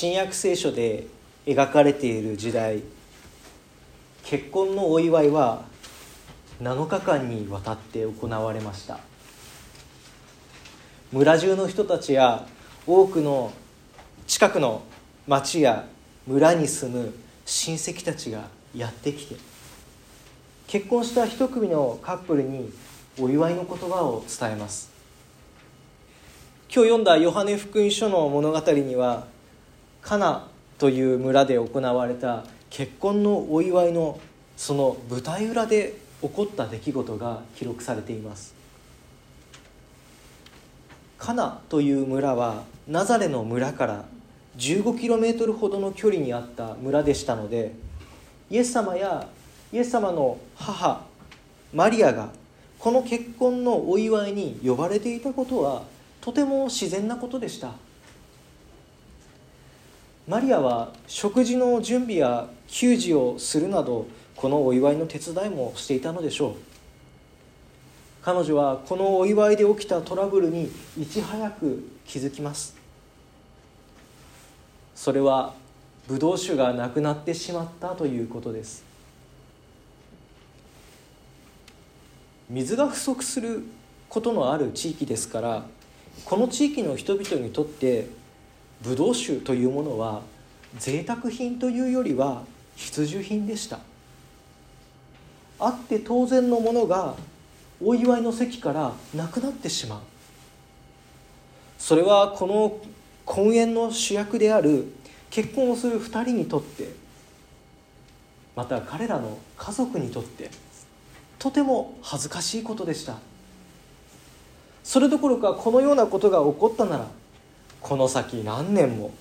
新約聖書で描かれている時代結婚のお祝いは7日間にわたって行われました。村中の人たちや多くの近くの町や村に住む親戚たちがやってきて結婚した一組のカップルにお祝いの言葉を伝えます。今日読んだヨハネ福音書の物語にはカナという村で行われた結婚のお祝いのその舞台裏で起こった出来事が記録されています。カナという村はナザレの村から 15km ほどの距離にあった村でしたのでイエス様やイエス様の母マリアがこの結婚のお祝いに呼ばれていたことはとても自然なことでした。マリアは食事の準備や給仕をするなどこのお祝いの手伝いもしていたのでしょう。彼女はこのお祝いで起きたトラブルにいち早く気づきます。それはブドウ酒がなくなってしまったということです。水が不足することのある地域ですからこの地域の人々にとってブドウ酒というものは贅沢品というよりは必需品でした。あって当然のものがお祝いの席からなくなってしまう。それはこの婚宴の主役である結婚をする2人にとってまた彼らの家族にとってとても恥ずかしいことでした。それどころかこのようなことが起こったならこの先何年も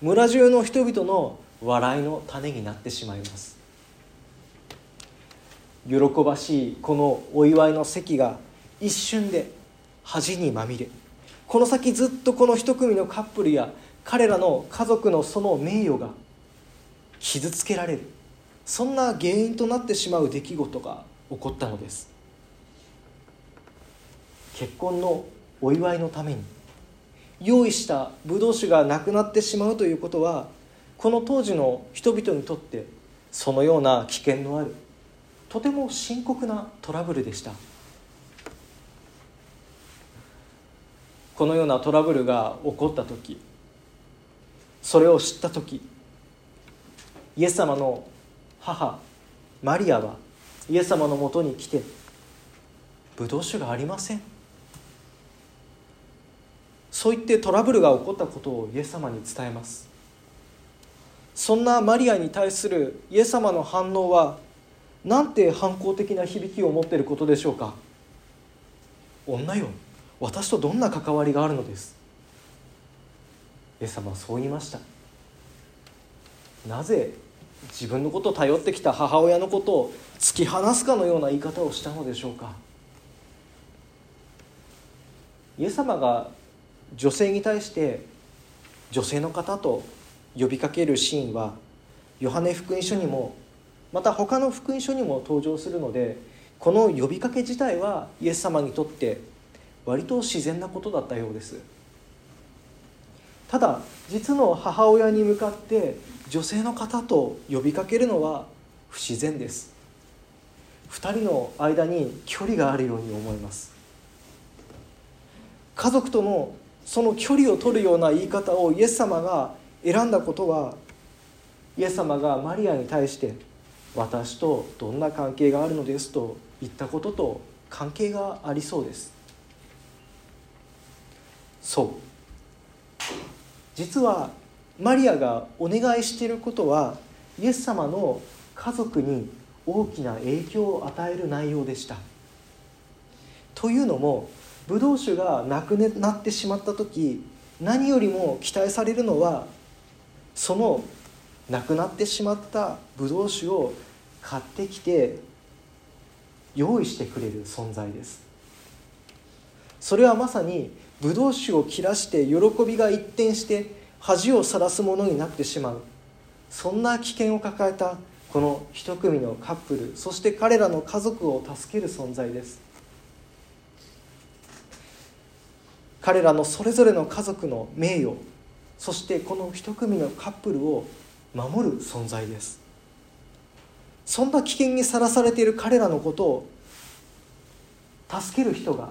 村中の人々の笑いの種になってしまいます。喜ばしいこのお祝いの席が一瞬で恥にまみれこの先ずっとこの一組のカップルや彼らの家族のその名誉が傷つけられるそんな原因となってしまう出来事が起こったのです。結婚のお祝いのために用意したブドウ酒がなくなってしまうということはこの当時の人々にとってそのような危険のあるとても深刻なトラブルでした。このようなトラブルが起こった時それを知った時イエス様の母マリアはイエス様のもとに来てブドウ酒がありません。そう言ってトラブルが起こったことをイエス様に伝えます。そんなマリアに対するイエス様の反応はなんて反抗的な響きを持っていることでしょうか。女よ私とどんな関わりがあるのです。イエス様はそう言いました。なぜ自分のことを頼ってきた母親のことを突き放すかのような言い方をしたのでしょうか。イエス様が女性に対して女性の方と呼びかけるシーンはヨハネ福音書にもまた他の福音書にも登場するのでこの呼びかけ自体はイエス様にとって割と自然なことだったようです。ただ実の母親に向かって女性の方と呼びかけるのは不自然です。2人の間に距離があるように思います。家族とのその距離を取るような言い方をイエス様が選んだことはイエス様がマリアに対して私とどんな関係があるのですと言ったことと関係がありそうです。そう。実はマリアがお願いしていることはイエス様の家族に大きな影響を与える内容でした。というのもブドウ酒がなくなってしまった時何よりも期待されるのはそのなくなってしまったブドウ酒を買ってきて用意してくれる存在です。それはまさにブドウ酒を切らして喜びが一転して恥をさらすものになってしまう。そんな危険を抱えたこの一組のカップルそして彼らの家族を助ける存在です。彼らのそれぞれの家族の名誉そしてこの一組のカップルを守る存在です。そんな危険にさらされている彼らのことを助ける人が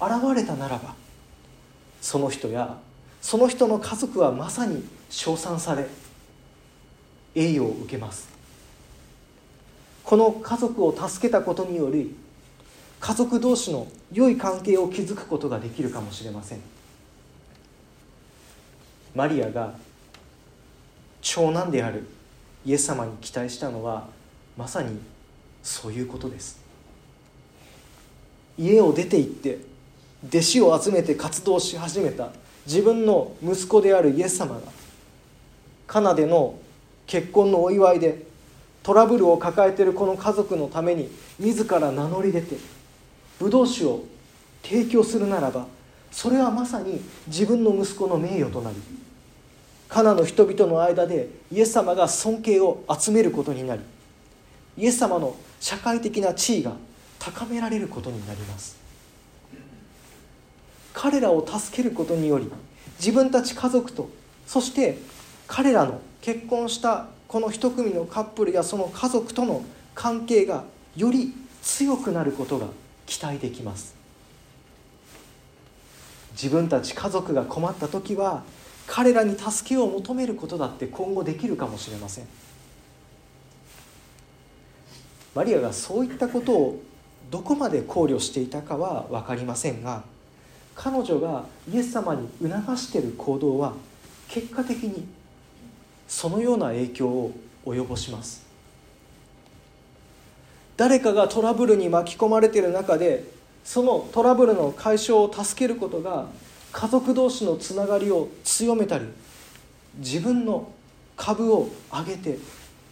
現れたならばその人やその人の家族はまさに称賛され栄誉を受けます。この家族を助けたことにより家族同士の良い関係を築くことができるかもしれません。マリアが長男であるイエス様に期待したのはまさにそういうことです。家を出て行って弟子を集めて活動し始めた自分の息子であるイエス様がカナでの結婚のお祝いでトラブルを抱えているこの家族のために自ら名乗り出てブドウ酒を提供するならばそれはまさに自分の息子の名誉となりカナの人々の間でイエス様が尊敬を集めることになりイエス様の社会的な地位が高められることになります。彼らを助けることにより自分たち家族とそして彼らの結婚したこの一組のカップルやその家族との関係がより強くなることが期待できます。自分たち家族が困った時は彼らに助けを求めることだって今後できるかもしれません。マリアがそういったことをどこまで考慮していたかは分かりませんが彼女がイエス様に促している行動は結果的にそのような影響を及ぼします。誰かがトラブルに巻き込まれている中でそのトラブルの解消を助けることが家族同士のつながりを強めたり自分の株を上げて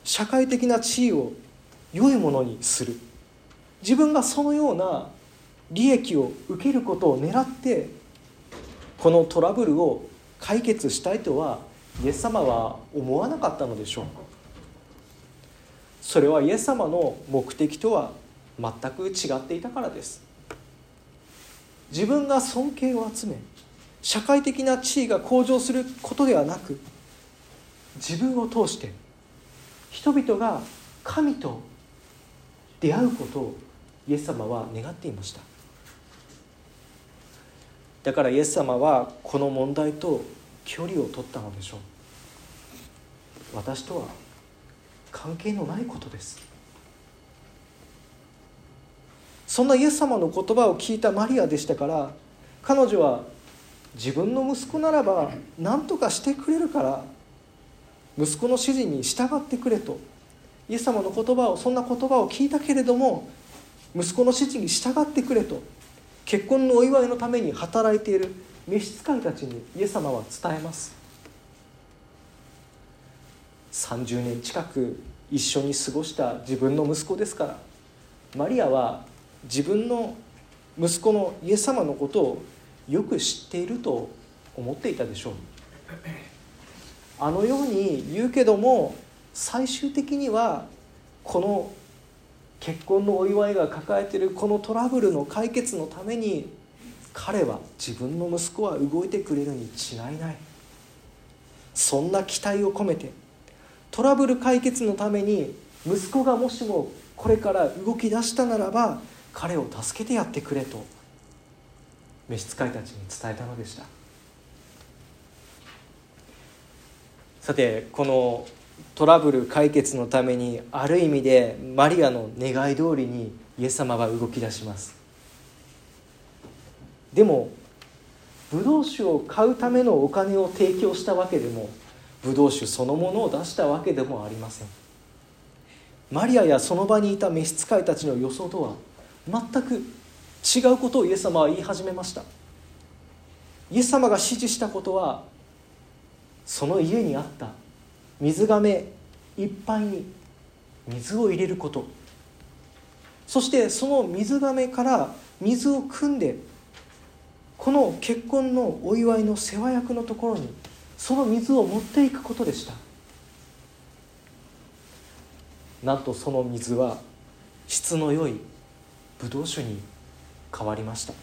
社会的な地位を良いものにする。自分がそのような利益を受けることを狙ってこのトラブルを解決したいとはイエス様は思わなかったのでしょうそれはイエス様の目的とは全く違っていたからです。自分が尊敬を集め社会的な地位が向上することではなく自分を通して人々が神と出会うことをイエス様は願っていました。だからイエス様はこの問題と距離を取ったのでしょう。私とは関係のないことです。そんなイエス様の言葉を聞いたマリアでしたから彼女は自分の息子ならば何とかしてくれるから息子の指示に従ってくれとイエス様の言葉をそんな言葉を聞いたけれども息子の指示に従ってくれと結婚のお祝いのために働いている召使いたちにイエス様は伝えます。30年近く一緒に過ごした自分の息子ですからマリアは自分の息子のイエス様のことをよく知っていると思っていたでしょう。あのように言うけども最終的にはこの結婚のお祝いが抱えているこのトラブルの解決のために彼は自分の息子は動いてくれるに違いない。そんな期待を込めてトラブル解決のために息子がもしもこれから動き出したならば彼を助けてやってくれと召使いたちに伝えたのでした。さてこのトラブル解決のためにある意味でマリアの願い通りにイエス様は動き出します。でもブドウ酒を買うためのお金を提供したわけでもブドウ酒そのものを出したわけでもありません。マリアやその場にいた召使いたちの予想とは全く違うことをイエス様は言い始めました。イエス様が指示したことはその家にあった水がめいっぱいに水を入れること。そしてその水がめから水を汲んでこの結婚のお祝いの世話役のところにその水を持っていくことでした。なんとその水は質の良いブドウ酒に変わりました。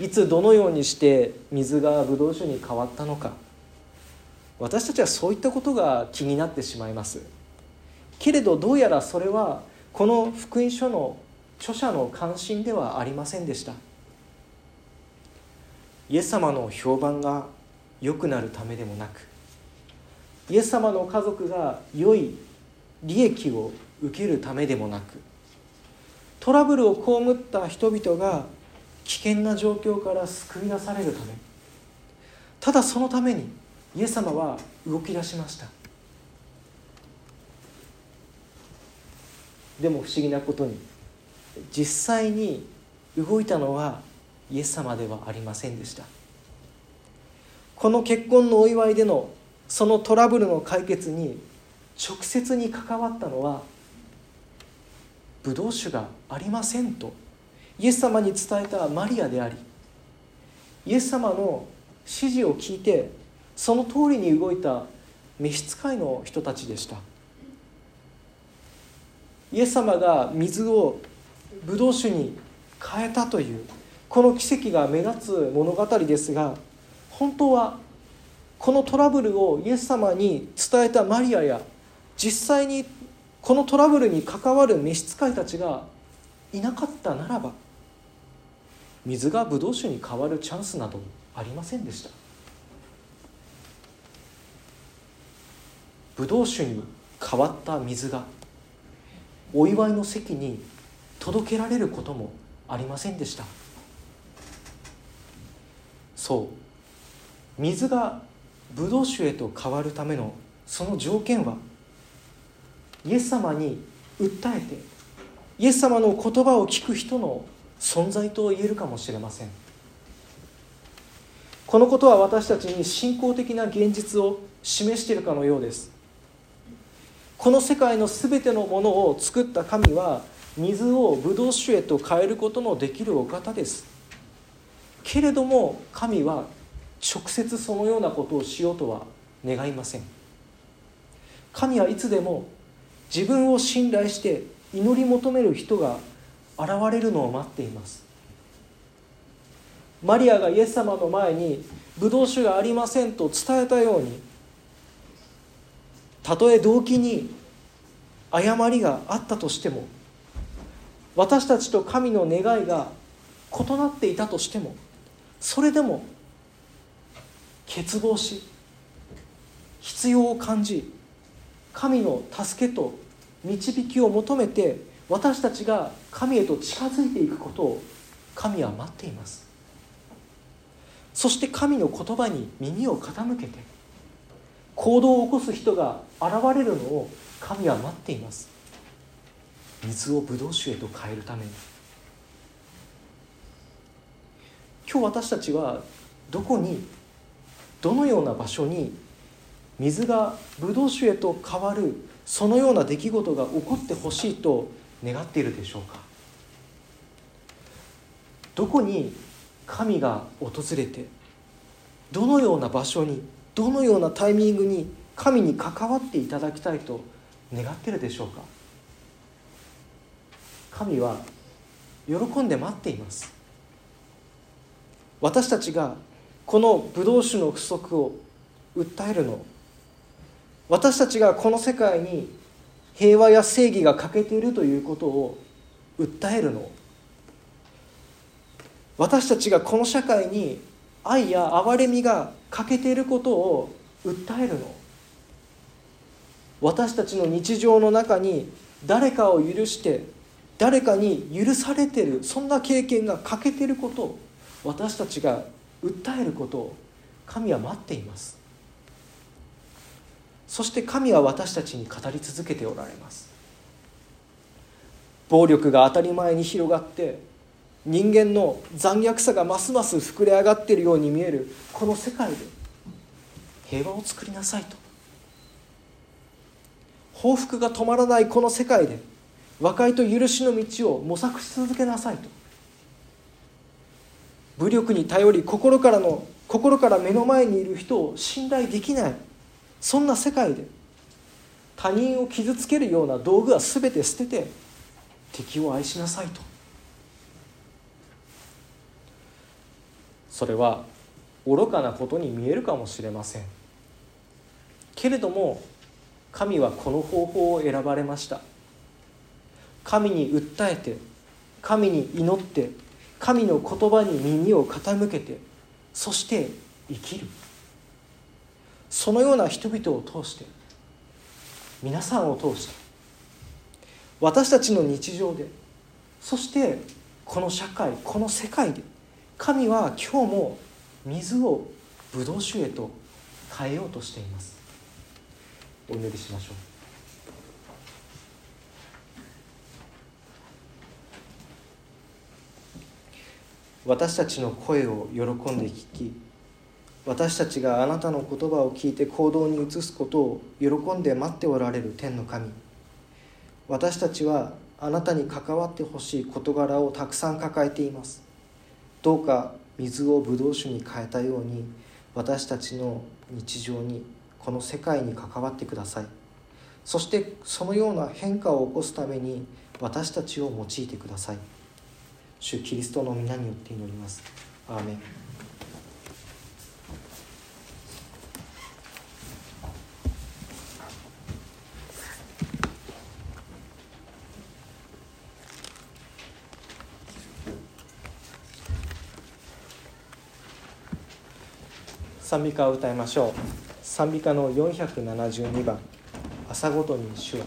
いつどのようにして水がブドウ酒に変わったのか。私たちはそういったことが気になってしまいます。けれどどうやらそれはこの福音書の著者の関心ではありませんでした。イエス様の評判が良くなるためでもなくイエス様の家族が良い利益を受けるためでもなくトラブルを被った人々が危険な状況から救い出されるためただそのためにイエス様は動き出しました。でも不思議なことに実際に動いたのはイエス様ではありませんでした。この結婚のお祝いでのそのトラブルの解決に直接に関わったのはブドウ酒がありませんとイエス様に伝えたマリアでありイエス様の指示を聞いてその通りに動いた召使いの人たちでした。イエス様が水をブドウ酒に変えたというこの奇跡が目立つ物語ですが本当はこのトラブルをイエス様に伝えたマリアや実際にこのトラブルに関わる召使いたちがいなかったならば水がブドウ酒に変わるチャンスなどありませんでした。ブドウ酒に変わった水がお祝いの席に届けられることもありませんでした。そう。水がブドウ酒へと変わるためのその条件はイエス様に訴えてイエス様の言葉を聞く人の存在と言えるかもしれません。このことは私たちに信仰的な現実を示しているかのようです。この世界の全てのものを作った神は水をブドウ酒へと変えることのできるお方です。けれども神は直接そのようなことをしようとは願いません。神はいつでも自分を信頼して祈り求める人が現れるのを待っています。マリアがイエス様の前にブドウ酒がありませんと伝えたようにたとえ動機に誤りがあったとしても私たちと神の願いが異なっていたとしてもそれでも欠乏し必要を感じ神の助けと導きを求めて私たちが神へと近づいていくことを神は待っています。そして神の言葉に耳を傾けて行動を起こす人が現れるのを神は待っています。水をブドウ酒へと変えるために。今日私たちはどこにどのような場所に水がブドウ酒へと変わるそのような出来事が起こってほしいと願っているでしょうか？どこに神が訪れてどのような場所にどのようなタイミングに神に関わっていただきたいと願っているでしょうか？神は喜んで待っています。私たちがこのブドウ酒の不足を訴えるの。私たちがこの世界に平和や正義が欠けているということを訴えるの。私たちがこの社会に愛や憐れみが欠けていることを訴えるの。私たちの日常の中に誰かを許して誰かに許されてるそんな経験が欠けていることを私たちが訴えることを神は待っています。そして神は私たちに語り続けておられます。暴力が当たり前に広がって人間の残虐さがますます膨れ上がっているように見えるこの世界で平和を作りなさいと。報復が止まらないこの世界で和解と許しの道を模索し続けなさいと。武力に頼り心からの心から目の前にいる人を信頼できない。そんな世界で他人を傷つけるような道具は全て捨てて敵を愛しなさいと。それは愚かなことに見えるかもしれません。けれども神はこの方法を選ばれました。神に訴えて神に祈って神の言葉に耳を傾けてそして生きる。そのような人々を通して皆さんを通して私たちの日常でそしてこの社会この世界で神は今日も水をブドウ酒へと変えようとしています。お祈りしましょう。私たちの声を喜んで聞き私たちがあなたの言葉を聞いて行動に移すことを喜んで待っておられる天の神。私たちはあなたに関わってほしい事柄をたくさん抱えています。どうか水をブドウ酒に変えたように私たちの日常にこの世界に関わってください。そしてそのような変化を起こすために私たちを用いてください。主キリストの皆によって祈ります。アーメン。賛美歌を歌いましょう。賛美歌の472番「朝ごとに主は」